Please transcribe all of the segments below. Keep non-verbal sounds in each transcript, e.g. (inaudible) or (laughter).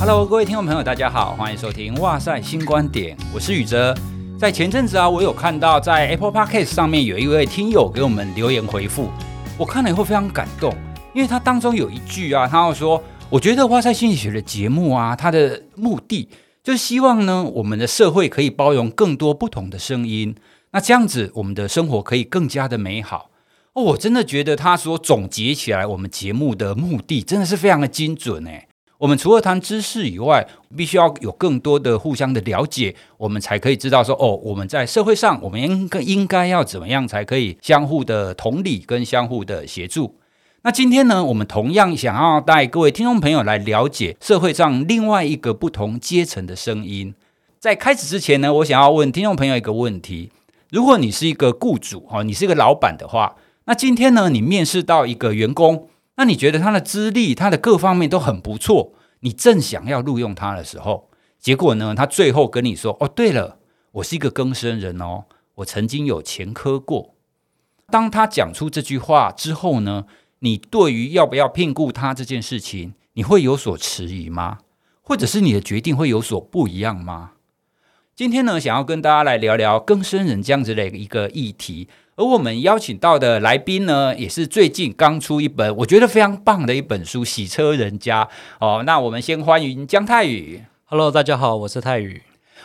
Hello，各位听众朋友，大家好，欢迎收听《哇塞新观点》，我是宇哲。在前阵子啊，我有看到在 Apple Podcast 上面有一位听友给我们留言回复，我看了以后非常感动，因为他当中有一句啊，他要说：“我觉得哇塞心理学的节目啊，它的目的就是希望呢，我们的社会可以包容更多不同的声音，那这样子我们的生活可以更加的美好。”哦，我真的觉得他所总结起来我们节目的目的真的是非常的精准诶。我们除了谈知识以外，必须要有更多的互相的了解，我们才可以知道说，哦，我们在社会上，我们应该应该要怎么样才可以相互的同理跟相互的协助。那今天呢，我们同样想要带各位听众朋友来了解社会上另外一个不同阶层的声音。在开始之前呢，我想要问听众朋友一个问题：如果你是一个雇主，哈，你是一个老板的话，那今天呢，你面试到一个员工。那你觉得他的资历、他的各方面都很不错，你正想要录用他的时候，结果呢，他最后跟你说：“哦，对了，我是一个更生人哦，我曾经有前科过。”当他讲出这句话之后呢，你对于要不要聘雇他这件事情，你会有所迟疑吗？或者是你的决定会有所不一样吗？今天呢，想要跟大家来聊聊更生人这样子的一个议题。而我们邀请到的来宾呢，也是最近刚出一本我觉得非常棒的一本书《洗车人家》哦。那我们先欢迎姜泰宇。Hello，大家好，我是泰宇。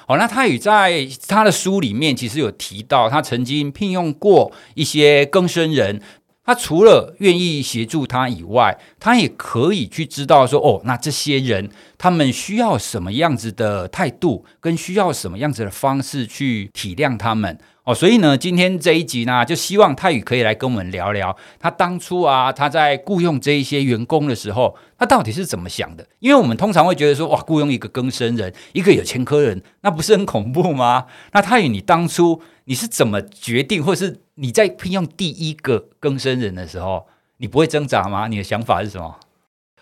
哦，那泰宇在他的书里面其实有提到，他曾经聘用过一些更生人。他除了愿意协助他以外，他也可以去知道说，哦，那这些人他们需要什么样子的态度，跟需要什么样子的方式去体谅他们。哦，所以呢，今天这一集呢，就希望泰宇可以来跟我们聊聊，他当初啊，他在雇佣这一些员工的时候，他到底是怎么想的？因为我们通常会觉得说，哇，雇佣一个更生人，一个有前科人，那不是很恐怖吗？那泰宇，你当初你是怎么决定，或是你在聘用第一个更生人的时候，你不会挣扎吗？你的想法是什么？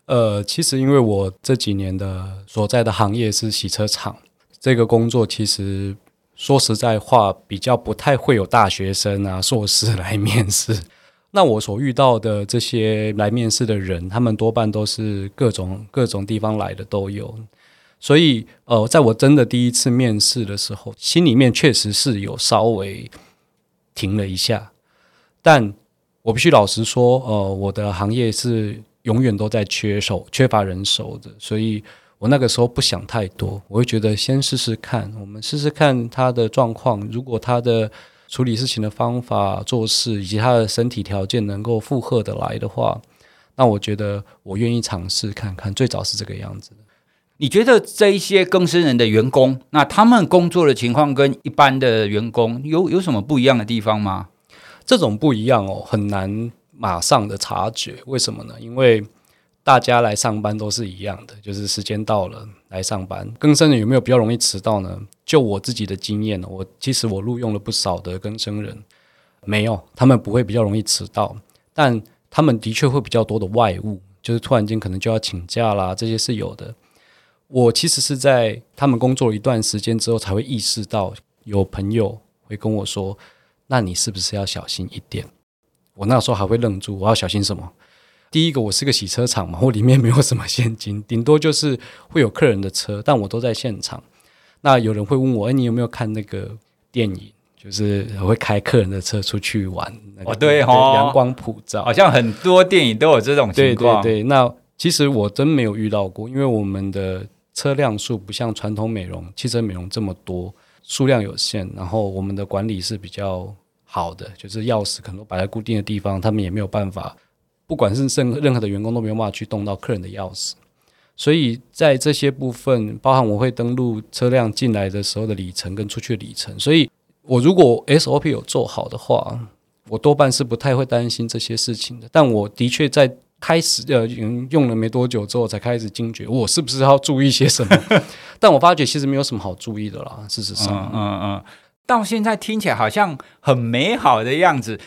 呃，其实因为我这几年的所在的行业是洗车厂，这个工作其实。说实在话，比较不太会有大学生啊、硕士来面试。那我所遇到的这些来面试的人，他们多半都是各种 (laughs) 各种地方来的都有。所以，呃，在我真的第一次面试的时候，心里面确实是有稍微停了一下。但我必须老实说，呃，我的行业是永远都在缺手、缺乏人手的，所以。我那个时候不想太多，我会觉得先试试看，我们试试看他的状况。如果他的处理事情的方法、做事以及他的身体条件能够负荷的来的话，那我觉得我愿意尝试看看。最早是这个样子。你觉得这一些更生人的员工，那他们工作的情况跟一般的员工有有什么不一样的地方吗？这种不一样哦，很难马上的察觉。为什么呢？因为大家来上班都是一样的，就是时间到了来上班。更生人有没有比较容易迟到呢？就我自己的经验，我其实我录用了不少的更生人，没有，他们不会比较容易迟到，但他们的确会比较多的外务，就是突然间可能就要请假啦，这些是有的。我其实是在他们工作了一段时间之后，才会意识到有朋友会跟我说：“那你是不是要小心一点？”我那时候还会愣住，我要小心什么？第一个，我是个洗车场嘛，(laughs) 我里面没有什么现金，顶多就是会有客人的车，但我都在现场。那有人会问我，哎，你有没有看那个电影？就是会开客人的车出去玩。那个、哦，对哈、哦，阳光普照，好像很多电影都有这种情况。对对对，那其实我真没有遇到过，因为我们的车辆数不像传统美容、汽车美容这么多，数量有限，然后我们的管理是比较好的，就是钥匙可能摆在固定的地方，他们也没有办法。不管是任任何的员工都没有办法去动到客人的钥匙，所以在这些部分，包含我会登录车辆进来的时候的里程跟出去的里程，所以我如果 SOP 有做好的话，我多半是不太会担心这些事情的。但我的确在开始呃用了没多久之后，才开始惊觉我是不是要注意些什么？(laughs) 但我发觉其实没有什么好注意的啦。事实上，嗯嗯嗯，到现在听起来好像很美好的样子。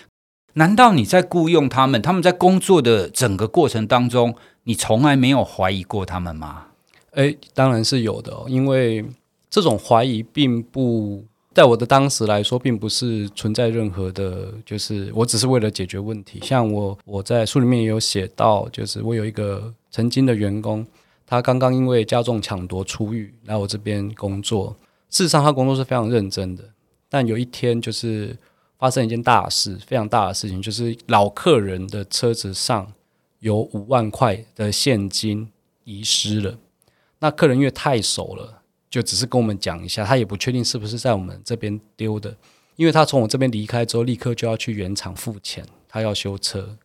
难道你在雇佣他们？他们在工作的整个过程当中，你从来没有怀疑过他们吗？诶，当然是有的哦，因为这种怀疑并不在我的当时来说，并不是存在任何的，就是我只是为了解决问题。像我我在书里面也有写到，就是我有一个曾经的员工，他刚刚因为加重抢夺出狱来我这边工作。事实上，他工作是非常认真的。但有一天，就是发生一件大事，非常大的事情，就是老客人的车子上有五万块的现金遗失了。那客人因为太熟了，就只是跟我们讲一下，他也不确定是不是在我们这边丢的，因为他从我这边离开之后，立刻就要去原厂付钱，他要修车。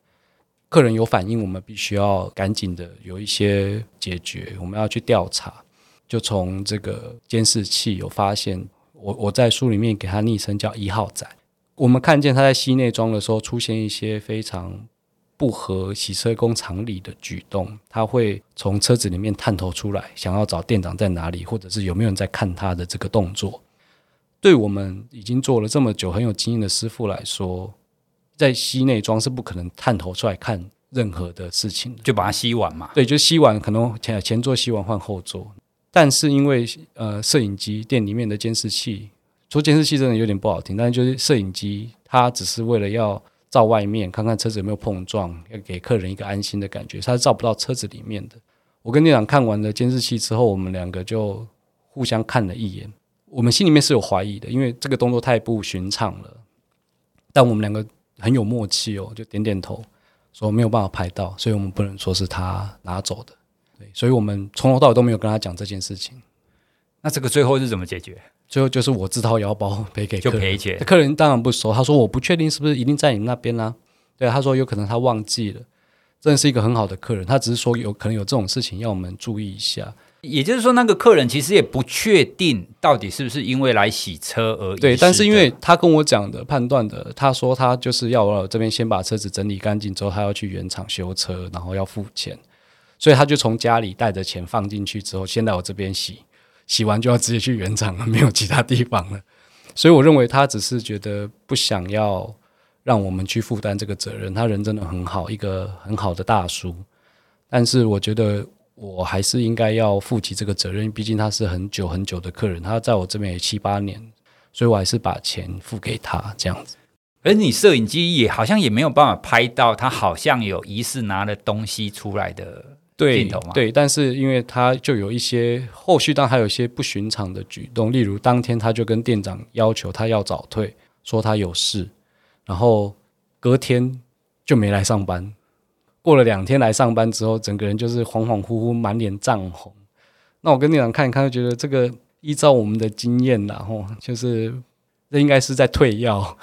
客人有反应，我们必须要赶紧的有一些解决，我们要去调查。就从这个监视器有发现，我我在书里面给他昵称叫一号仔。我们看见他在吸内装的时候出现一些非常不合洗车工常理的举动，他会从车子里面探头出来，想要找店长在哪里，或者是有没有人在看他的这个动作。对我们已经做了这么久、很有经验的师傅来说，在吸内装是不可能探头出来看任何的事情，就把它吸完嘛。对，就吸完，可能前前座吸完换后座。但是因为呃，摄影机店里面的监视器，说监视器真的有点不好听，但是就是摄影机，它只是为了要照外面，看看车子有没有碰撞，要给客人一个安心的感觉，它是照不到车子里面的。我跟店长看完了监视器之后，我们两个就互相看了一眼，我们心里面是有怀疑的，因为这个动作太不寻常了。但我们两个。很有默契哦，就点点头，说没有办法拍到，所以我们不能说是他拿走的。对，所以我们从头到尾都没有跟他讲这件事情。那这个最后是怎么解决？最后就是我自掏腰包 (laughs) 赔给客人，就赔钱。客人当然不熟，他说我不确定是不是一定在你那边啊。对，他说有可能他忘记了，真的是一个很好的客人，他只是说有可能有这种事情要我们注意一下。也就是说，那个客人其实也不确定到底是不是因为来洗车而已。对，但是因为他跟我讲的判断的，他说他就是要我这边先把车子整理干净之后，他要去原厂修车，然后要付钱，所以他就从家里带着钱放进去之后，先来我这边洗，洗完就要直接去原厂了，(laughs) 没有其他地方了。所以我认为他只是觉得不想要让我们去负担这个责任。他人真的很好，一个很好的大叔，但是我觉得。我还是应该要负起这个责任，毕竟他是很久很久的客人，他在我这边也七八年，所以我还是把钱付给他这样子。而你摄影机也好像也没有办法拍到他好像有疑似拿了东西出来的镜头嘛？对，但是因为他就有一些后续，当然还有一些不寻常的举动，例如当天他就跟店长要求他要早退，说他有事，然后隔天就没来上班。过了两天来上班之后，整个人就是恍恍惚惚，满脸涨红。那我跟店长看一看，就觉得这个依照我们的经验，然后就是这应该是在退药。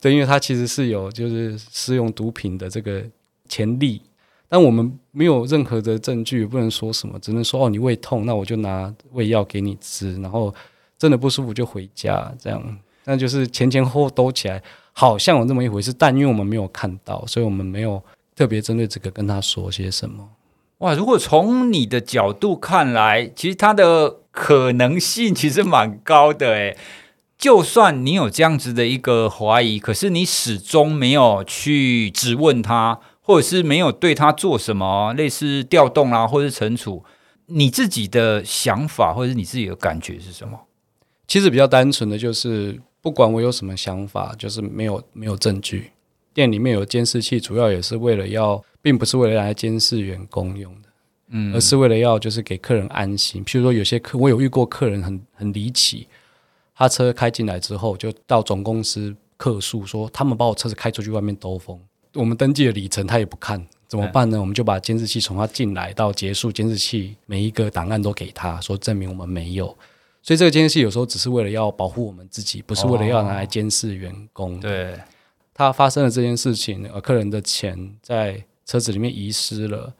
对，因为他其实是有就是使用毒品的这个前例，但我们没有任何的证据，不能说什么，只能说哦，你胃痛，那我就拿胃药给你吃，然后真的不舒服就回家，这样。那就是前前后后兜起来，好像有这么一回事，但因为我们没有看到，所以我们没有。特别针对这个跟他说些什么？哇，如果从你的角度看来，其实他的可能性其实蛮高的诶。就算你有这样子的一个怀疑，可是你始终没有去质问他，或者是没有对他做什么类似调动啊，或者是惩处，你自己的想法或者是你自己的感觉是什么？其实比较单纯的就是，不管我有什么想法，就是没有没有证据。店里面有监视器，主要也是为了要，并不是为了来监视员工用的，嗯，而是为了要就是给客人安心。譬如说，有些客，我有遇过客人很很离奇，他车开进来之后，就到总公司客诉说，他们把我车子开出去外面兜风，我们登记的里程他也不看，怎么办呢？嗯、我们就把监视器从他进来到结束，监视器每一个档案都给他说，证明我们没有。所以这个监视器有时候只是为了要保护我们自己，不是为了要拿来监视员工。哦、对。他发生了这件事情，呃，客人的钱在车子里面遗失了。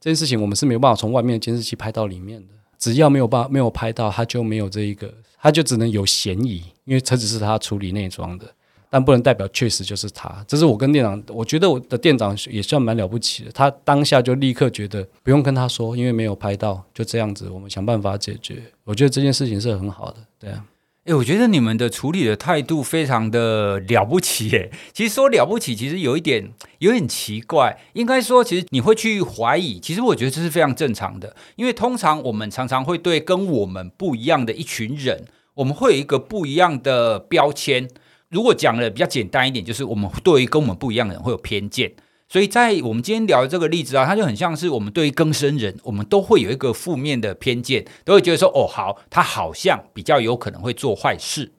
这件事情我们是没有办法从外面的监视器拍到里面的。只要没有办没有拍到，他就没有这一个，他就只能有嫌疑，因为车子是他处理内装的，但不能代表确实就是他。这是我跟店长，我觉得我的店长也算蛮了不起的。他当下就立刻觉得不用跟他说，因为没有拍到，就这样子，我们想办法解决。我觉得这件事情是很好的，对啊。诶，我觉得你们的处理的态度非常的了不起诶。其实说了不起，其实有一点有点奇怪。应该说，其实你会去怀疑，其实我觉得这是非常正常的。因为通常我们常常会对跟我们不一样的一群人，我们会有一个不一样的标签。如果讲的比较简单一点，就是我们对于跟我们不一样的人会有偏见。所以在我们今天聊的这个例子啊，它就很像是我们对于更生人，我们都会有一个负面的偏见，都会觉得说，哦，好，他好像比较有可能会做坏事。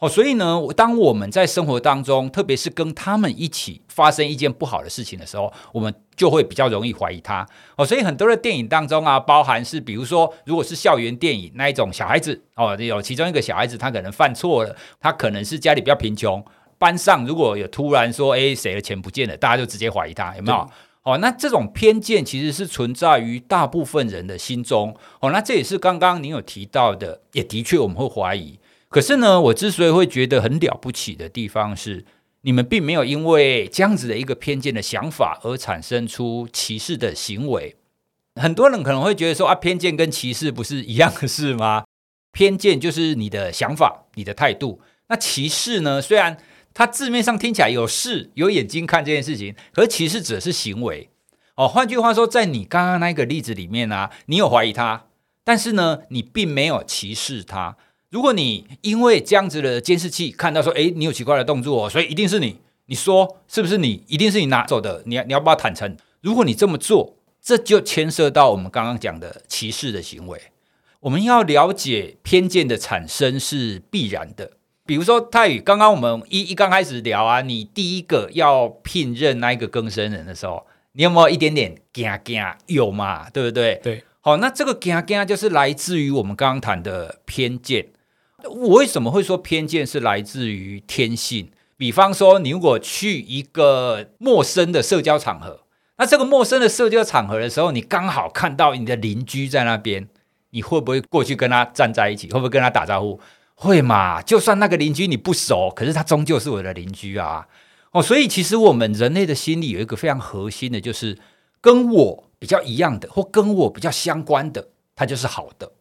哦，所以呢，当我们在生活当中，特别是跟他们一起发生一件不好的事情的时候，我们就会比较容易怀疑他。哦，所以很多的电影当中啊，包含是比如说，如果是校园电影那一种小孩子，哦，有其中一个小孩子他可能犯错了，他可能是家里比较贫穷，班上如果有突然说，哎，谁的钱不见了，大家就直接怀疑他，有没有？哦，那这种偏见其实是存在于大部分人的心中。哦，那这也是刚刚您有提到的，也的确我们会怀疑。可是呢，我之所以会觉得很了不起的地方是，你们并没有因为这样子的一个偏见的想法而产生出歧视的行为。很多人可能会觉得说啊，偏见跟歧视不是一样的事吗？(laughs) 偏见就是你的想法、你的态度。那歧视呢？虽然它字面上听起来有视、有眼睛看这件事情，可是歧视指的是行为。哦，换句话说，在你刚刚那个例子里面啊，你有怀疑他，但是呢，你并没有歧视他。如果你因为这样子的监视器看到说，诶，你有奇怪的动作，所以一定是你，你说是不是你？一定是你拿走的，你要你要不要坦诚？如果你这么做，这就牵涉到我们刚刚讲的歧视的行为。我们要了解偏见的产生是必然的。比如说泰宇，刚刚我们一一刚开始聊啊，你第一个要聘任那一个更生人的时候，你有没有一点点惊惊？有嘛？对不对？对。好，那这个惊惊就是来自于我们刚刚谈的偏见。我为什么会说偏见是来自于天性？比方说，你如果去一个陌生的社交场合，那这个陌生的社交场合的时候，你刚好看到你的邻居在那边，你会不会过去跟他站在一起？会不会跟他打招呼？会嘛？就算那个邻居你不熟，可是他终究是我的邻居啊！哦，所以其实我们人类的心理有一个非常核心的，就是跟我比较一样的，或跟我比较相关的，它就是好的。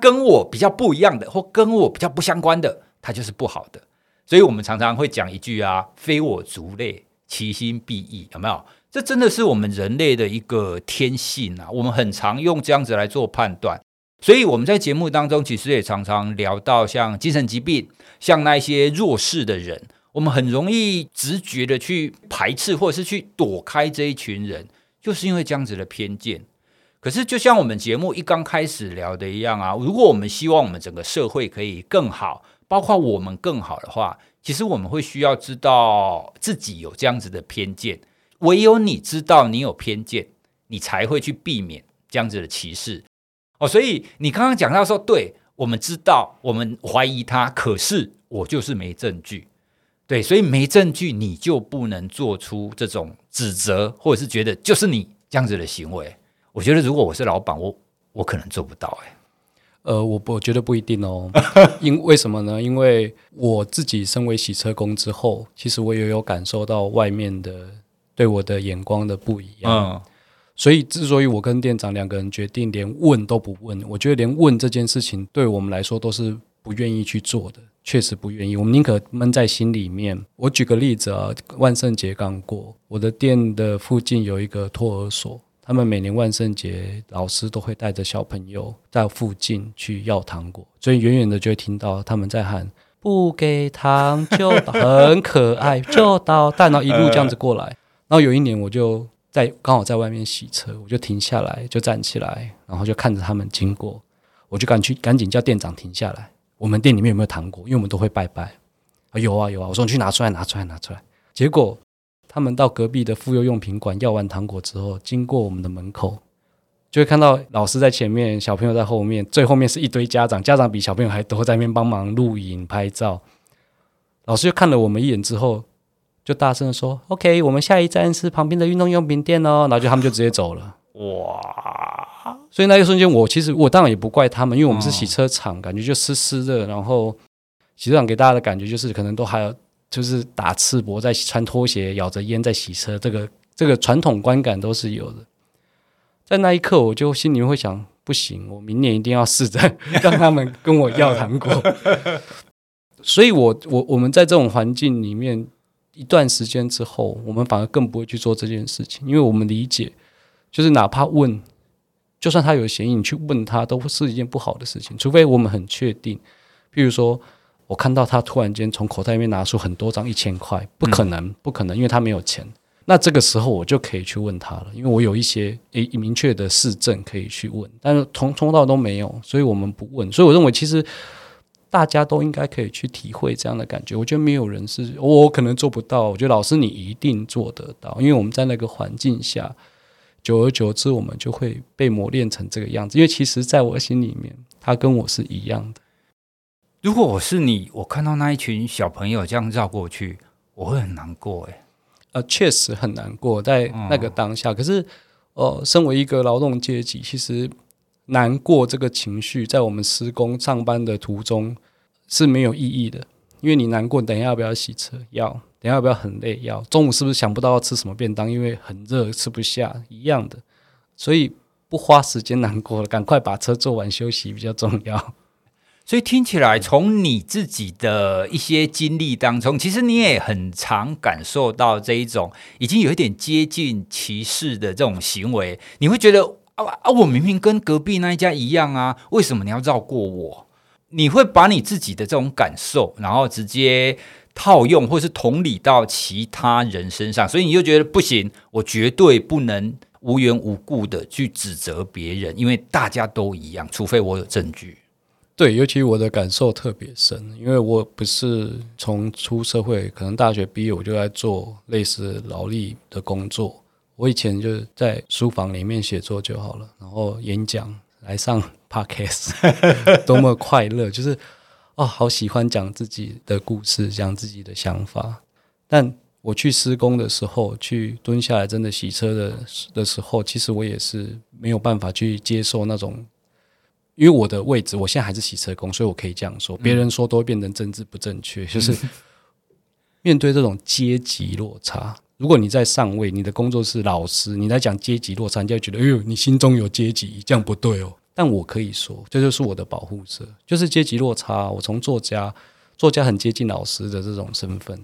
跟我比较不一样的，或跟我比较不相关的，它就是不好的。所以，我们常常会讲一句啊：“非我族类，其心必异。”有没有？这真的是我们人类的一个天性啊！我们很常用这样子来做判断。所以，我们在节目当中其实也常常聊到，像精神疾病，像那些弱势的人，我们很容易直觉的去排斥，或者是去躲开这一群人，就是因为这样子的偏见。可是，就像我们节目一刚开始聊的一样啊，如果我们希望我们整个社会可以更好，包括我们更好的话，其实我们会需要知道自己有这样子的偏见。唯有你知道你有偏见，你才会去避免这样子的歧视。哦，所以你刚刚讲到说，对，我们知道，我们怀疑他，可是我就是没证据。对，所以没证据，你就不能做出这种指责，或者是觉得就是你这样子的行为。我觉得如果我是老板，我我可能做不到哎。呃，我我觉得不一定哦。(laughs) 因为什么呢？因为我自己身为洗车工之后，其实我也有感受到外面的对我的眼光的不一样。嗯。所以，之所以我跟店长两个人决定连问都不问，我觉得连问这件事情对我们来说都是不愿意去做的，确实不愿意。我们宁可闷在心里面。我举个例子啊，万圣节刚过，我的店的附近有一个托儿所。他们每年万圣节，老师都会带着小朋友在附近去要糖果，所以远远的就会听到他们在喊“不给糖就捣”，很可爱，就捣蛋，然后一路这样子过来。然后有一年，我就在刚好在外面洗车，我就停下来，就站起来，然后就看着他们经过，我就赶去赶紧叫店长停下来。我们店里面有没有糖果？因为我们都会拜拜。啊，有啊有啊，我说你去拿出来，拿出来，拿出来。结果。他们到隔壁的妇幼用品馆要完糖果之后，经过我们的门口，就会看到老师在前面，小朋友在后面，最后面是一堆家长，家长比小朋友还多，在那边帮忙录影拍照。老师就看了我们一眼之后，就大声的说：“OK，我们下一站是旁边的运动用品店哦。”然后就他们就直接走了。哇！所以那一瞬间，我其实我当然也不怪他们，因为我们是洗车场，感觉就湿湿的，然后洗车场给大家的感觉就是可能都还有。就是打赤膊在穿拖鞋，咬着烟在洗车，这个这个传统观感都是有的。在那一刻，我就心里面会想：不行，我明年一定要试着让他们跟我要糖果。(laughs) 所以我，我我们在这种环境里面一段时间之后，我们反而更不会去做这件事情，因为我们理解，就是哪怕问，就算他有嫌疑，你去问他都是一件不好的事情，除非我们很确定，譬如说。我看到他突然间从口袋里面拿出很多张一千块，不可能，不可能，因为他没有钱。那这个时候我就可以去问他了，因为我有一些诶明确的事证可以去问，但是从从头到都没有，所以我们不问。所以我认为其实大家都应该可以去体会这样的感觉。我觉得没有人是我可能做不到，我觉得老师你一定做得到，因为我们在那个环境下，久而久之我们就会被磨练成这个样子。因为其实在我心里面，他跟我是一样的。如果我是你，我看到那一群小朋友这样绕过去，我会很难过诶。呃，确实很难过，在那个当下。嗯、可是，呃，身为一个劳动阶级，其实难过这个情绪，在我们施工上班的途中是没有意义的。因为你难过，等一下要不要洗车？要。等一下要不要很累？要。中午是不是想不到要吃什么便当？因为很热，吃不下。一样的，所以不花时间难过了，赶快把车做完休息比较重要。所以听起来，从你自己的一些经历当中，其实你也很常感受到这一种已经有一点接近歧视的这种行为。你会觉得啊啊，我明明跟隔壁那一家一样啊，为什么你要绕过我？你会把你自己的这种感受，然后直接套用或是同理到其他人身上，所以你就觉得不行，我绝对不能无缘无故的去指责别人，因为大家都一样，除非我有证据。对，尤其我的感受特别深，因为我不是从出社会，可能大学毕业我就在做类似劳力的工作。我以前就是在书房里面写作就好了，然后演讲来上 (laughs) podcast，(laughs) 多么快乐！就是哦，好喜欢讲自己的故事，讲自己的想法。但我去施工的时候，去蹲下来真的洗车的的时候，其实我也是没有办法去接受那种。因为我的位置，我现在还是洗车工，所以我可以这样说。别人说都会变成政治不正确，嗯、就是 (laughs) 面对这种阶级落差。如果你在上位，你的工作是老师，你在讲阶级落差，你就会觉得，哎呦，你心中有阶级，这样不对哦。但我可以说，这就是我的保护色，就是阶级落差。我从作家，作家很接近老师的这种身份，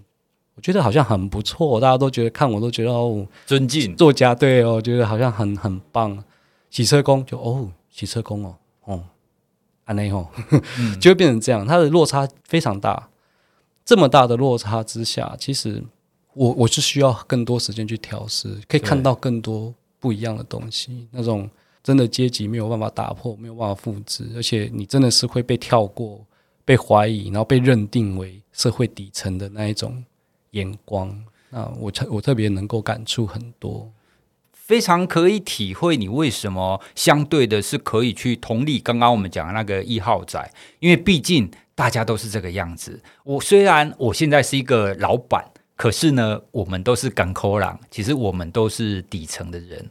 我觉得好像很不错，大家都觉得看我都觉得哦，尊敬作家，对哦，觉得好像很很棒。洗车工就哦，洗车工哦。哦，安内吼，就会变成这样，它的落差非常大。这么大的落差之下，其实我我是需要更多时间去调试，可以看到更多不一样的东西。那种真的阶级没有办法打破，没有办法复制，而且你真的是会被跳过、被怀疑，然后被认定为社会底层的那一种眼光。那我特我特别能够感触很多。非常可以体会你为什么相对的是可以去同理刚刚我们讲的那个一号仔，因为毕竟大家都是这个样子。我虽然我现在是一个老板，可是呢，我们都是港口人，其实我们都是底层的人。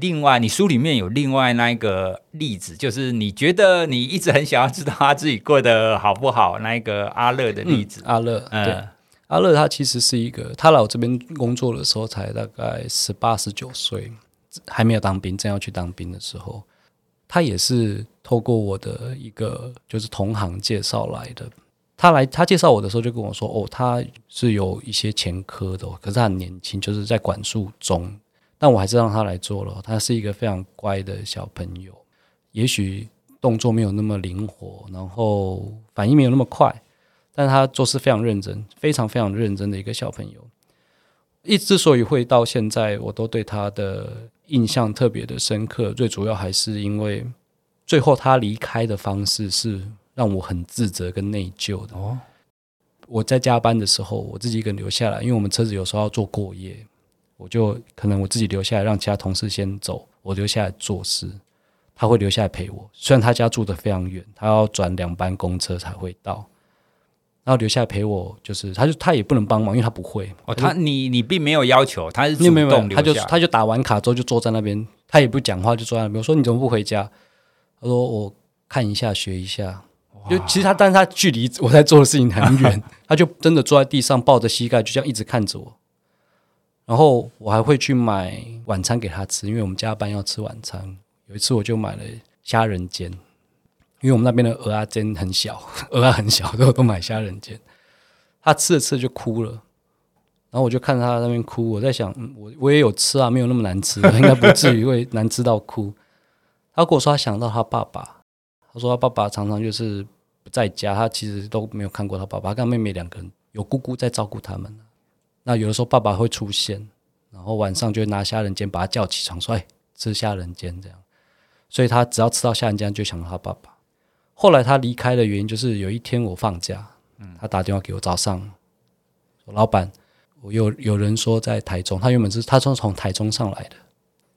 另外，你书里面有另外那一个例子，就是你觉得你一直很想要知道他自己过得好不好，那一个阿乐的例子。嗯、阿乐，嗯。阿乐他其实是一个，他来我这边工作的时候才大概十八十九岁，还没有当兵，正要去当兵的时候，他也是透过我的一个就是同行介绍来的。他来他介绍我的时候就跟我说：“哦，他是有一些前科的，可是他很年轻，就是在管束中。但我还是让他来做了。他是一个非常乖的小朋友，也许动作没有那么灵活，然后反应没有那么快。”但他做事非常认真，非常非常认真的一个小朋友。一之所以会到现在，我都对他的印象特别的深刻，最主要还是因为最后他离开的方式是让我很自责跟内疚的。哦，我在加班的时候，我自己一个人留下来，因为我们车子有时候要做过夜，我就可能我自己留下来，让其他同事先走，我留下来做事。他会留下来陪我，虽然他家住的非常远，他要转两班公车才会到。然后留下来陪我，就是他就他也不能帮忙，因为他不会。哦，他你你并没有要求，他是主动留下。他就他就打完卡之后就坐在那边，他也不讲话，就坐在那边。我说你怎么不回家？他说我看一下学一下。就其实他，但是他距离我在做的事情很远，(laughs) 他就真的坐在地上抱着膝盖，就这样一直看着我。然后我还会去买晚餐给他吃，因为我们加班要吃晚餐。有一次我就买了虾仁煎。因为我们那边的鹅啊真很小，(laughs) 鹅啊很小，都都买虾仁煎。他吃着吃着就哭了，然后我就看他那边哭，我在想，嗯、我我也有吃啊，没有那么难吃，(laughs) 应该不至于会难吃到哭。他跟我说他想到他爸爸，他说他爸爸常常就是不在家，他其实都没有看过他爸爸，跟妹妹两个人有姑姑在照顾他们。那有的时候爸爸会出现，然后晚上就拿虾仁煎把他叫起床，说：“哎，吃虾仁煎。”这样，所以他只要吃到虾仁煎，就想到他爸爸。后来他离开的原因就是有一天我放假，他打电话给我，早上说：“老板，我有有人说在台中，他原本是他说从台中上来的，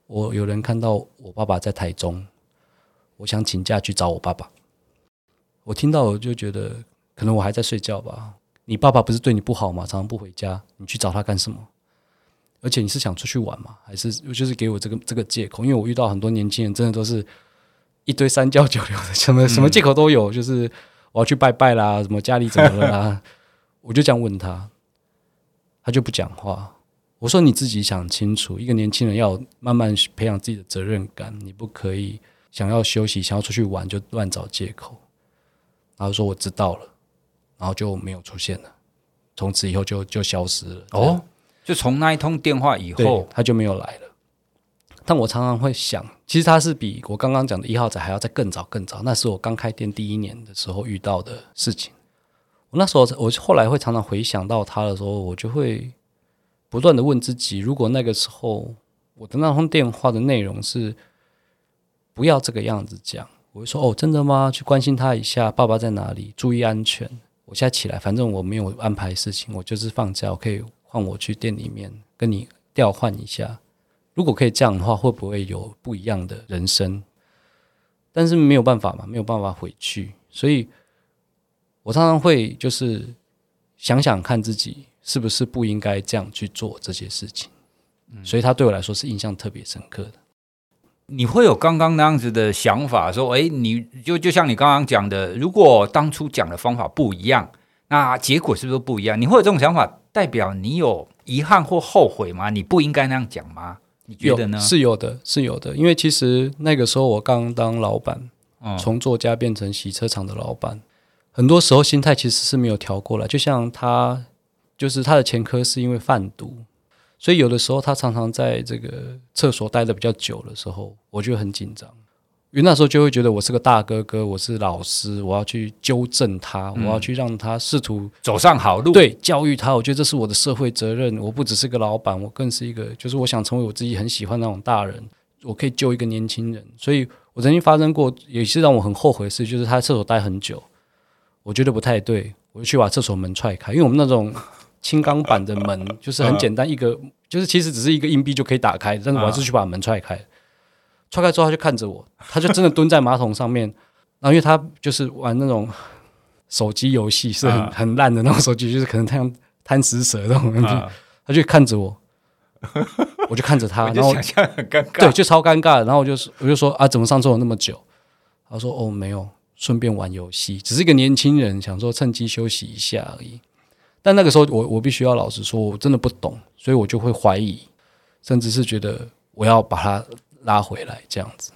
我有人看到我爸爸在台中，我想请假去找我爸爸。”我听到我就觉得，可能我还在睡觉吧。你爸爸不是对你不好吗？常常不回家，你去找他干什么？而且你是想出去玩吗？还是就是给我这个这个借口？因为我遇到很多年轻人，真的都是一堆三教九流的，(laughs) 什么什么借口都有。就是我要去拜拜啦，什么家里怎么了啦？(laughs) 我就这样问他，他就不讲话。我说你自己想清楚，一个年轻人要慢慢培养自己的责任感，你不可以想要休息、想要出去玩就乱找借口。然后说我知道了，然后就没有出现了，从此以后就就消失了。哦，就从那一通电话以后，他就没有来了。但我常常会想，其实他是比我刚刚讲的一号仔还要再更早更早。那是我刚开店第一年的时候遇到的事情。我那时候我后来会常常回想到他的时候，我就会不断的问自己：如果那个时候我的那通电话的内容是不要这个样子讲。我会说哦，真的吗？去关心他一下，爸爸在哪里？注意安全。我现在起来，反正我没有安排事情，我就是放假，我可以换我去店里面跟你调换一下。如果可以这样的话，会不会有不一样的人生？但是没有办法嘛，没有办法回去，所以我常常会就是想想看自己是不是不应该这样去做这些事情。嗯，所以他对我来说是印象特别深刻的。你会有刚刚那样子的想法，说：“诶，你就就像你刚刚讲的，如果当初讲的方法不一样，那结果是不是不一样？你会有这种想法，代表你有遗憾或后悔吗？你不应该那样讲吗？你觉得呢？”是有的，是有的。因为其实那个时候我刚当老板，从作家变成洗车厂的老板，很多时候心态其实是没有调过来。就像他，就是他的前科是因为贩毒。所以有的时候他常常在这个厕所待的比较久的时候，我就很紧张，因为那时候就会觉得我是个大哥哥，我是老师，我要去纠正他，我要去让他试图走上好路，对，教育他。我觉得这是我的社会责任。我不只是个老板，我更是一个，就是我想成为我自己很喜欢那种大人，我可以救一个年轻人。所以我曾经发生过，也是让我很后悔的事，就是他在厕所待很久，我觉得不太对，我就去把厕所门踹开，因为我们那种。轻钢板的门就是很简单，一个就是其实只是一个硬币就可以打开，但是我还是去把门踹开。踹开之后，他就看着我，(laughs) 他就真的蹲在马桶上面。然后因为他就是玩那种手机游戏，是很很烂的那种手机，就是可能像贪食蛇那种东西。他就看着我，(laughs) 我就看着他，然后想象很尴尬，对，就超尴尬。然后我就我就说啊，怎么上厕所那么久？他说哦，没有，顺便玩游戏，只是一个年轻人想说趁机休息一下而已。但那个时候我，我我必须要老实说，我真的不懂，所以我就会怀疑，甚至是觉得我要把他拉回来这样子。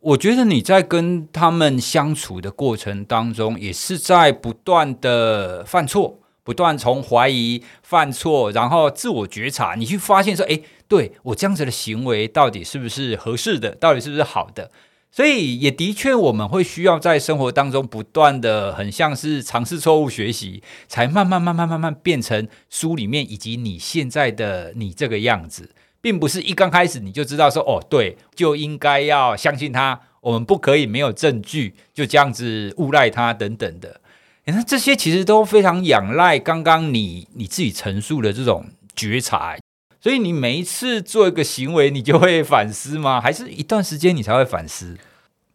我觉得你在跟他们相处的过程当中，也是在不断的犯错，不断从怀疑、犯错，然后自我觉察，你去发现说，哎，对，我这样子的行为到底是不是合适的，到底是不是好的？所以也的确，我们会需要在生活当中不断的，很像是尝试错误学习，才慢慢慢慢慢慢变成书里面以及你现在的你这个样子，并不是一刚开始你就知道说哦，对，就应该要相信他，我们不可以没有证据就这样子诬赖他等等的。那这些其实都非常仰赖刚刚你你自己陈述的这种觉察。所以你每一次做一个行为，你就会反思吗？还是一段时间你才会反思？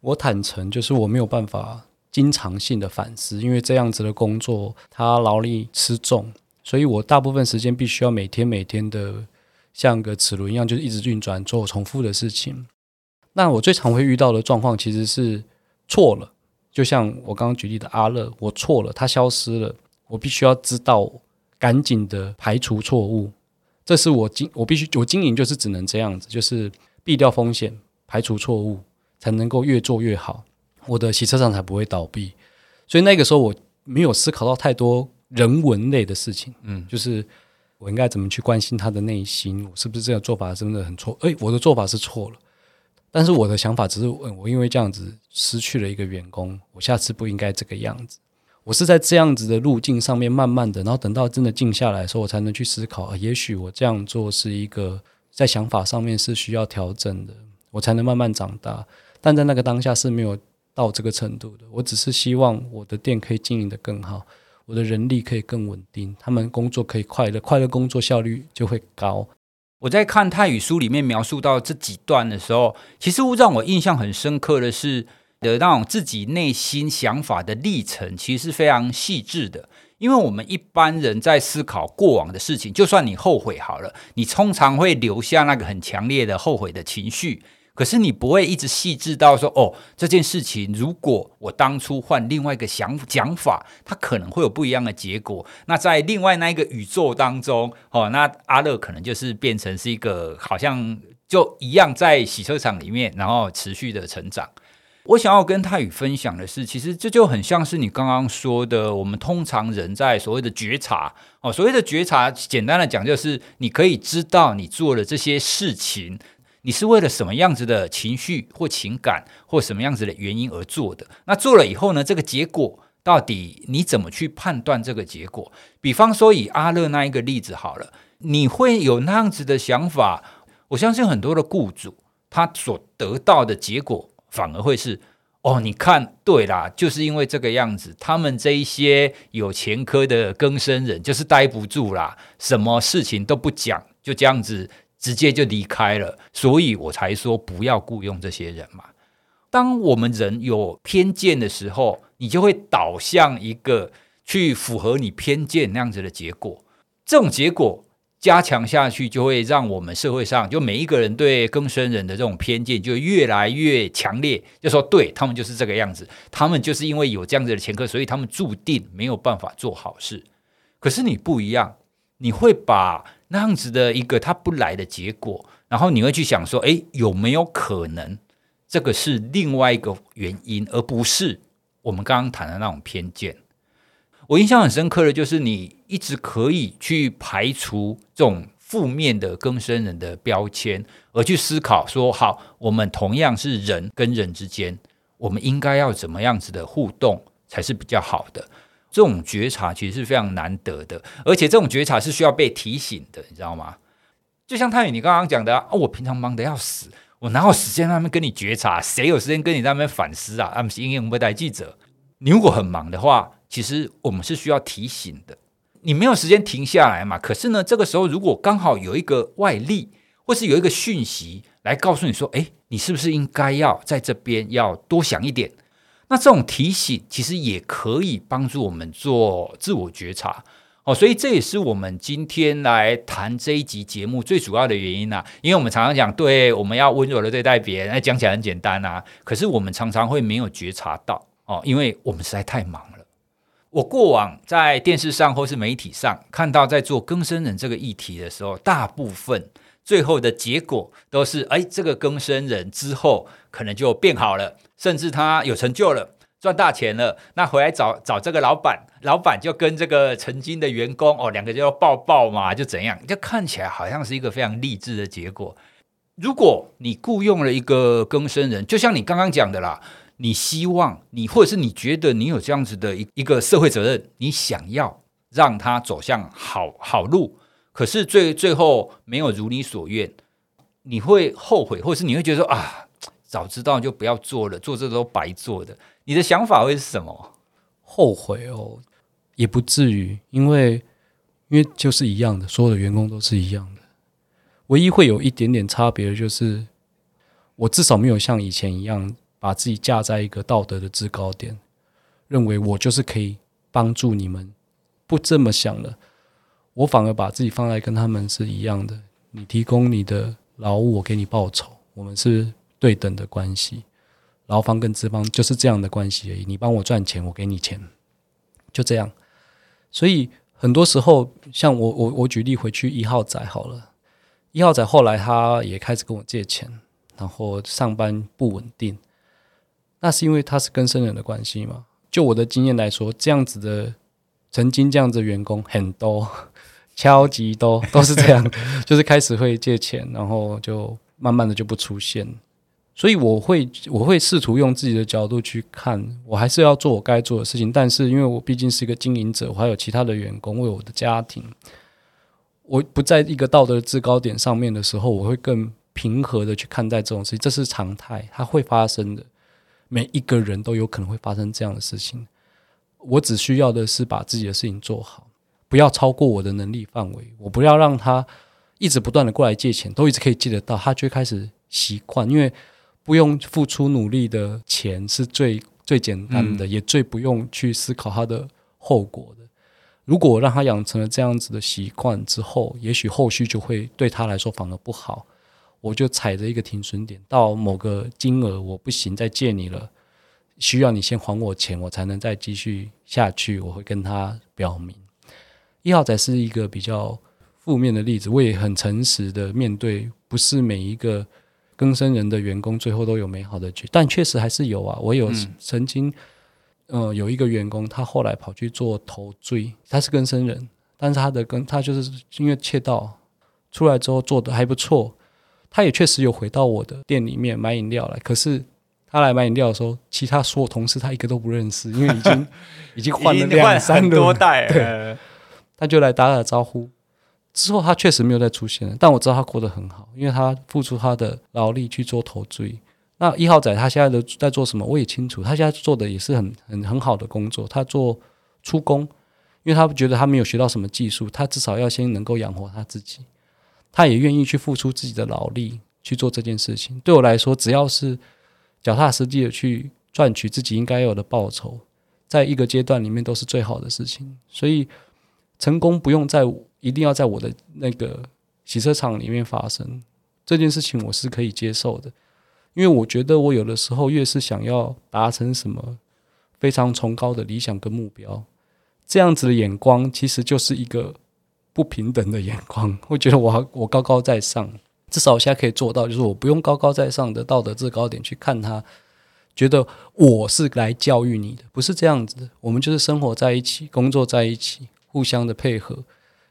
我坦诚，就是我没有办法经常性的反思，因为这样子的工作它劳力吃重，所以我大部分时间必须要每天每天的像个齿轮一样，就是一直运转做重复的事情。那我最常会遇到的状况其实是错了，就像我刚刚举例的阿乐，我错了，他消失了，我必须要知道，赶紧的排除错误。这是我经我必须我经营就是只能这样子，就是避掉风险，排除错误，才能够越做越好，我的洗车场才不会倒闭。所以那个时候我没有思考到太多人文类的事情，嗯，就是我应该怎么去关心他的内心，我是不是这个做法真的很错？诶，我的做法是错了，但是我的想法只是，我因为这样子失去了一个员工，我下次不应该这个样子。我是在这样子的路径上面，慢慢的，然后等到真的静下来的时候，我才能去思考，也许我这样做是一个在想法上面是需要调整的，我才能慢慢长大。但在那个当下是没有到这个程度的，我只是希望我的店可以经营得更好，我的人力可以更稳定，他们工作可以快乐，快乐工作效率就会高。我在看泰语书里面描述到这几段的时候，其实让我印象很深刻的是的那种自己内心想法的历程，其实是非常细致的。因为我们一般人在思考过往的事情，就算你后悔好了，你通常会留下那个很强烈的后悔的情绪。可是你不会一直细致到说哦，这件事情如果我当初换另外一个想讲法，它可能会有不一样的结果。那在另外那一个宇宙当中，哦，那阿乐可能就是变成是一个好像就一样在洗车场里面，然后持续的成长。我想要跟泰语分享的是，其实这就很像是你刚刚说的，我们通常人在所谓的觉察哦，所谓的觉察，简单的讲就是你可以知道你做了这些事情。你是为了什么样子的情绪或情感或什么样子的原因而做的？那做了以后呢？这个结果到底你怎么去判断这个结果？比方说以阿乐那一个例子好了，你会有那样子的想法？我相信很多的雇主他所得到的结果反而会是：哦，你看对啦，就是因为这个样子，他们这一些有前科的更生人就是待不住啦，什么事情都不讲，就这样子。直接就离开了，所以我才说不要雇佣这些人嘛。当我们人有偏见的时候，你就会导向一个去符合你偏见那样子的结果。这种结果加强下去，就会让我们社会上就每一个人对更生人的这种偏见就越来越强烈。就说对他们就是这个样子，他们就是因为有这样子的前科，所以他们注定没有办法做好事。可是你不一样，你会把。那样子的一个他不来的结果，然后你会去想说，诶，有没有可能这个是另外一个原因，而不是我们刚刚谈的那种偏见？我印象很深刻的就是，你一直可以去排除这种负面的更生人的标签，而去思考说，好，我们同样是人跟人之间，我们应该要怎么样子的互动才是比较好的。这种觉察其实是非常难得的，而且这种觉察是需要被提醒的，你知道吗？就像泰语你刚刚讲的啊，我平常忙得要死，我哪有时间在那边跟你觉察？谁有时间跟你在那边反思啊？他们是英英不带记者，你如果很忙的话，其实我们是需要提醒的。你没有时间停下来嘛？可是呢，这个时候如果刚好有一个外力，或是有一个讯息来告诉你说，哎，你是不是应该要在这边要多想一点？那这种提醒其实也可以帮助我们做自我觉察哦，所以这也是我们今天来谈这一集节目最主要的原因啊。因为我们常常讲，对，我们要温柔的对待别人，那讲起来很简单啊。可是我们常常会没有觉察到哦，因为我们实在太忙了。我过往在电视上或是媒体上看到，在做更生人这个议题的时候，大部分最后的结果都是，哎，这个更生人之后可能就变好了。甚至他有成就了，赚大钱了，那回来找找这个老板，老板就跟这个曾经的员工哦，两个就要抱抱嘛，就怎样，就看起来好像是一个非常励志的结果。如果你雇佣了一个更生人，就像你刚刚讲的啦，你希望你或者是你觉得你有这样子的一一个社会责任，你想要让他走向好好路，可是最最后没有如你所愿，你会后悔，或者是你会觉得说啊。早知道就不要做了，做这都白做的。你的想法会是什么？后悔哦，也不至于，因为因为就是一样的，所有的员工都是一样的。唯一会有一点点差别的就是，我至少没有像以前一样把自己架在一个道德的制高点，认为我就是可以帮助你们，不这么想了。我反而把自己放在跟他们是一样的，你提供你的劳务，我给你报酬，我们是。对等的关系，劳方跟资方就是这样的关系而已。你帮我赚钱，我给你钱，就这样。所以很多时候，像我我我举例回去一号仔好了，一号仔后来他也开始跟我借钱，然后上班不稳定，那是因为他是跟生人的关系嘛？就我的经验来说，这样子的曾经这样子的员工很多，超级多，都是这样，(laughs) 就是开始会借钱，然后就慢慢的就不出现。所以我会我会试图用自己的角度去看，我还是要做我该做的事情。但是因为我毕竟是一个经营者，我还有其他的员工，为我的家庭，我不在一个道德制高点上面的时候，我会更平和的去看待这种事情。这是常态，它会发生的。每一个人都有可能会发生这样的事情。我只需要的是把自己的事情做好，不要超过我的能力范围。我不要让他一直不断的过来借钱，都一直可以借得到，他就开始习惯，因为。不用付出努力的钱是最最简单的，嗯、也最不用去思考它的后果的。如果让他养成了这样子的习惯之后，也许后续就会对他来说反而不好。我就踩着一个停损点，到某个金额我不行再借你了，需要你先还我钱，我才能再继续下去。我会跟他表明。一号仔是一个比较负面的例子，我也很诚实的面对，不是每一个。更生人的员工最后都有美好的结局，但确实还是有啊。我有曾经，嗯、呃，有一个员工，他后来跑去做头锥，他是更生人，但是他的跟他就是因为窃盗出来之后做的还不错，他也确实有回到我的店里面买饮料来。可是他来买饮料的时候，其他所有同事他一个都不认识，因为已经 (laughs) 已经换了两三多代，对，他就来打打招呼。之后他确实没有再出现了，但我知道他过得很好，因为他付出他的劳力去做头缀。那一号仔他现在的在做什么，我也清楚，他现在做的也是很很很好的工作。他做出工，因为他觉得他没有学到什么技术，他至少要先能够养活他自己。他也愿意去付出自己的劳力去做这件事情。对我来说，只要是脚踏实地的去赚取自己应该有的报酬，在一个阶段里面都是最好的事情。所以成功不用在。一定要在我的那个洗车场里面发生这件事情，我是可以接受的，因为我觉得我有的时候越是想要达成什么非常崇高的理想跟目标，这样子的眼光其实就是一个不平等的眼光。(laughs) 会觉得我我高高在上，至少我现在可以做到，就是我不用高高在上的道德制高点去看他，觉得我是来教育你的，不是这样子的。我们就是生活在一起，工作在一起，互相的配合。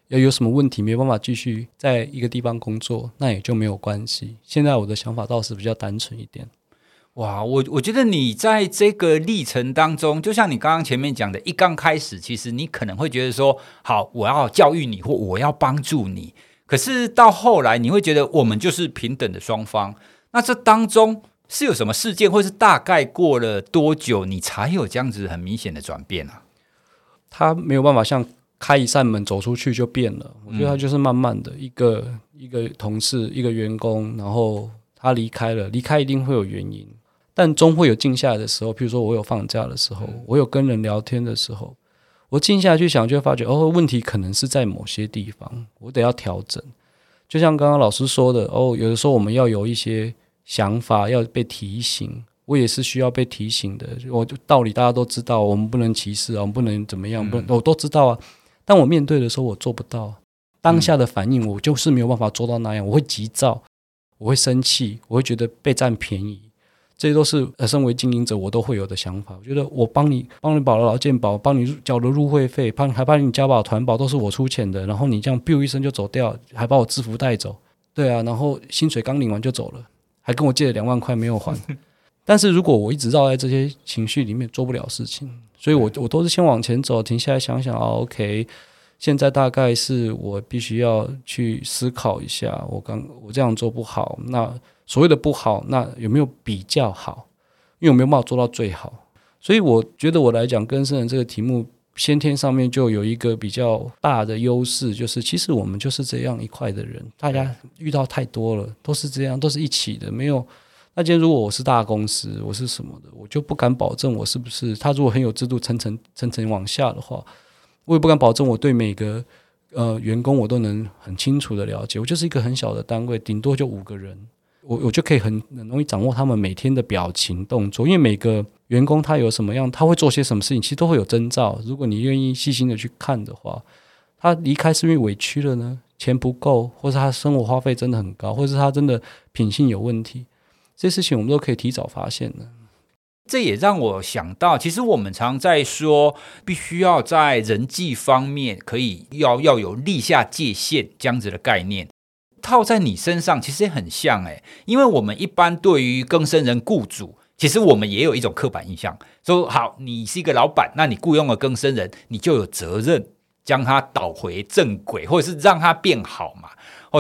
要有什么问题没办法继续在一个地方工作，那也就没有关系。现在我的想法倒是比较单纯一点。哇，我我觉得你在这个历程当中，就像你刚刚前面讲的，一刚开始，其实你可能会觉得说，好，我要教育你，或我要帮助你。可是到后来，你会觉得我们就是平等的双方。那这当中是有什么事件，或是大概过了多久，你才有这样子很明显的转变啊？他没有办法像。开一扇门走出去就变了，我觉得他就是慢慢的一个、嗯、一个同事一个员工，然后他离开了，离开一定会有原因，但终会有静下来的时候。譬如说我有放假的时候，嗯、我有跟人聊天的时候，我静下来去想，就会发觉哦，问题可能是在某些地方，我得要调整。就像刚刚老师说的，哦，有的时候我们要有一些想法要被提醒。我也是需要被提醒的，我就道理大家都知道，我们不能歧视啊，我们不能怎么样，不能，我都知道啊。当我面对的时候，我做不到当下的反应，我就是没有办法做到那样。我会急躁，我会生气，我会觉得被占便宜，这些都是呃，身为经营者我都会有的想法。我觉得我帮你帮你保了劳健保，帮你缴了入会费，帮还帮你交保团保，都是我出钱的。然后你这样 biu 一声就走掉，还把我制服带走，对啊，然后薪水刚领完就走了，还跟我借了两万块没有还。(laughs) 但是如果我一直绕在这些情绪里面做不了事情，所以我我都是先往前走，停下来想想啊，OK，现在大概是我必须要去思考一下，我刚我这样做不好，那所谓的不好，那有没有比较好？因为我没有办法做到最好，所以我觉得我来讲更生人这个题目，先天上面就有一个比较大的优势，就是其实我们就是这样一块的人，大家遇到太多了，都是这样，都是一起的，没有。那今天如果我是大公司，我是什么的，我就不敢保证我是不是他。如果很有制度，层层层层往下的话，我也不敢保证我对每个呃员工我都能很清楚的了解。我就是一个很小的单位，顶多就五个人，我我就可以很很容易掌握他们每天的表情动作。因为每个员工他有什么样，他会做些什么事情，其实都会有征兆。如果你愿意细心的去看的话，他离开是因为委屈了呢，钱不够，或是他生活花费真的很高，或是他真的品性有问题。这些事情我们都可以提早发现的，这也让我想到，其实我们常在说，必须要在人际方面可以要要有立下界限这样子的概念。套在你身上其实也很像诶，因为我们一般对于更生人雇主，其实我们也有一种刻板印象，说好你是一个老板，那你雇佣了更生人，你就有责任将他导回正轨，或者是让他变好嘛。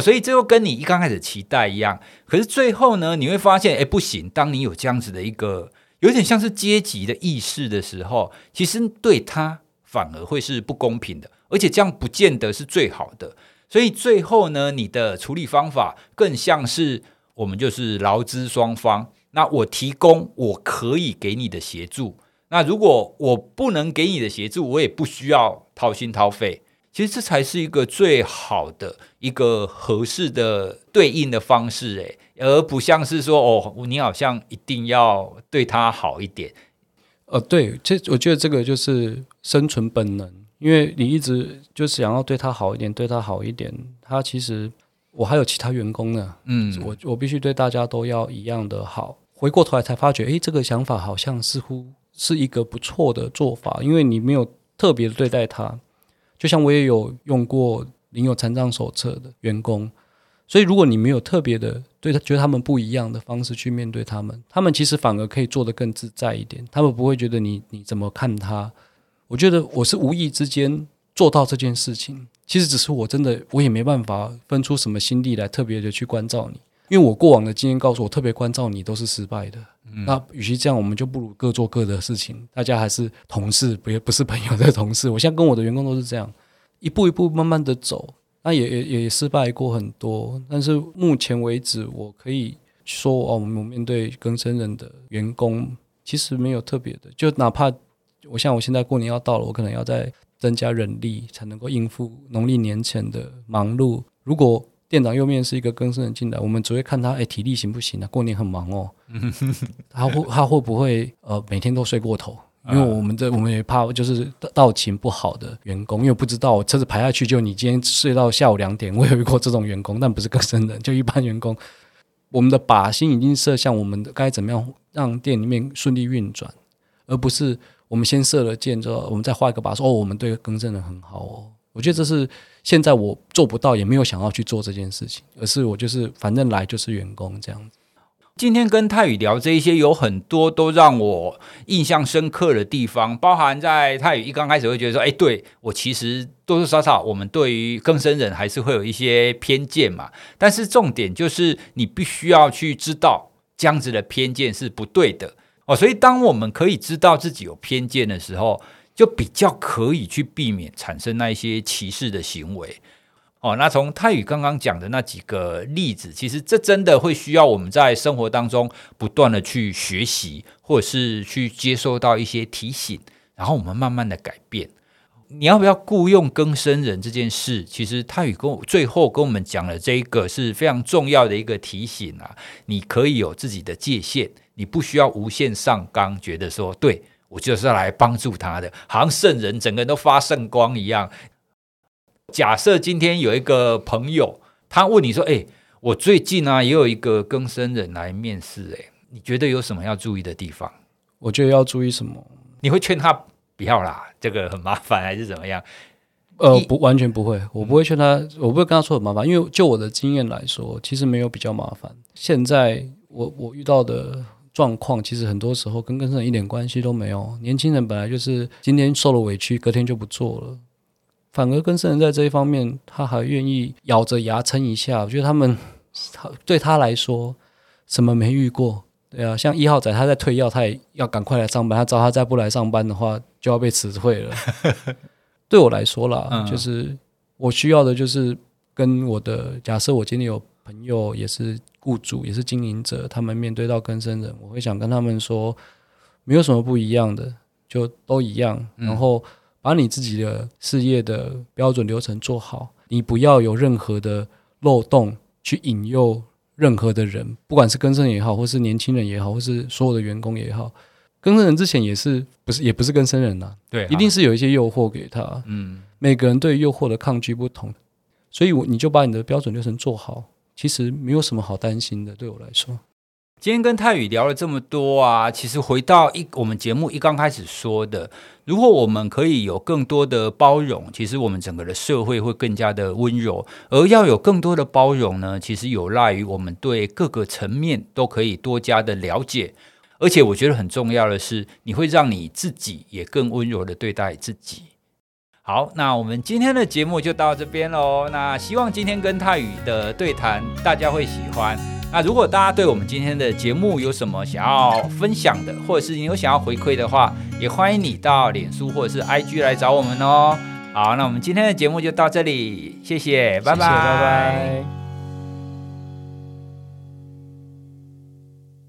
所以这又跟你一刚开始期待一样，可是最后呢，你会发现，哎，不行。当你有这样子的一个有点像是阶级的意识的时候，其实对他反而会是不公平的，而且这样不见得是最好的。所以最后呢，你的处理方法更像是我们就是劳资双方，那我提供我可以给你的协助，那如果我不能给你的协助，我也不需要掏心掏肺。其实这才是一个最好的一个合适的对应的方式，诶，而不像是说哦，你好像一定要对他好一点。呃，对，这我觉得这个就是生存本能，因为你一直就是想要对他好一点，对他好一点。他其实我还有其他员工呢，嗯，我我必须对大家都要一样的好。回过头来才发觉，诶，这个想法好像似乎是一个不错的做法，因为你没有特别对待他。就像我也有用过领有残障手册的员工，所以如果你没有特别的对他觉得他们不一样的方式去面对他们，他们其实反而可以做得更自在一点。他们不会觉得你你怎么看他？我觉得我是无意之间做到这件事情，其实只是我真的我也没办法分出什么心力来特别的去关照你，因为我过往的经验告诉我，特别关照你都是失败的。嗯、那与其这样，我们就不如各做各的事情，大家还是同事，不也不是朋友的同事。我现在跟我的员工都是这样，一步一步慢慢的走。那也也也失败过很多，但是目前为止，我可以说哦，我们面对更生人的员工，其实没有特别的，就哪怕我像我现在过年要到了，我可能要再增加人力，才能够应付农历年前的忙碌。如果店长右面是一个更生人进来，我们只会看他，哎，体力行不行啊？过年很忙哦，(laughs) 他会他会不会呃每天都睡过头？因为我们这我们也怕就是到勤不好的员工，因为不知道车子排下去就你今天睡到下午两点。我有遇过这种员工，但不是更生人，就一般员工。我们的靶心已经射向我们的该怎么样让店里面顺利运转，而不是我们先射了箭之后，我们再画一个靶说哦，我们对更生人很好哦。我觉得这是现在我做不到，也没有想要去做这件事情，而是我就是反正来就是员工这样子。今天跟泰宇聊这一些，有很多都让我印象深刻的地方，包含在泰宇一刚开始会觉得说，哎，对我其实多多少少我们对于更生人还是会有一些偏见嘛。但是重点就是你必须要去知道这样子的偏见是不对的哦。所以当我们可以知道自己有偏见的时候，就比较可以去避免产生那一些歧视的行为，哦，那从泰宇刚刚讲的那几个例子，其实这真的会需要我们在生活当中不断的去学习，或者是去接收到一些提醒，然后我们慢慢的改变。你要不要雇佣更生人这件事，其实泰宇跟我最后跟我们讲了这一个是非常重要的一个提醒啊，你可以有自己的界限，你不需要无限上纲，觉得说对。我就是要来帮助他的，好像圣人整个人都发圣光一样。假设今天有一个朋友，他问你说：“哎，我最近啊也有一个更生人来面试，哎，你觉得有什么要注意的地方？”我觉得要注意什么？你会劝他不要啦，这个很麻烦，还是怎么样？呃，不，完全不会，我不会劝他，我不会跟他说很麻烦，因为就我的经验来说，其实没有比较麻烦。现在我我遇到的。状况其实很多时候跟更生一点关系都没有。年轻人本来就是今天受了委屈，隔天就不做了。反而更生人在这一方面，他还愿意咬着牙撑一下。我觉得他们他对他来说什么没遇过？对啊，像一号仔他在退药，他也要赶快来上班。他知道他再不来上班的话，就要被辞退了。对我来说啦，就是我需要的就是跟我的假设，我今天有朋友也是。雇主也是经营者，他们面对到更生人，我会想跟他们说，没有什么不一样的，就都一样。然后把你自己的事业的标准流程做好，你不要有任何的漏洞去引诱任何的人，不管是更生人也好，或是年轻人也好，或是所有的员工也好。更生人之前也是不是也不是更生人呐？对，一定是有一些诱惑给他。嗯，每个人对诱惑的抗拒不同，所以我你就把你的标准流程做好。其实没有什么好担心的，对我来说。今天跟泰宇聊了这么多啊，其实回到一我们节目一刚开始说的，如果我们可以有更多的包容，其实我们整个的社会会更加的温柔。而要有更多的包容呢，其实有赖于我们对各个层面都可以多加的了解。而且我觉得很重要的是，你会让你自己也更温柔的对待自己。好，那我们今天的节目就到这边喽。那希望今天跟泰宇的对谈大家会喜欢。那如果大家对我们今天的节目有什么想要分享的，或者是你有想要回馈的话，也欢迎你到脸书或者是 IG 来找我们哦。好，那我们今天的节目就到这里，谢谢，拜拜，拜拜。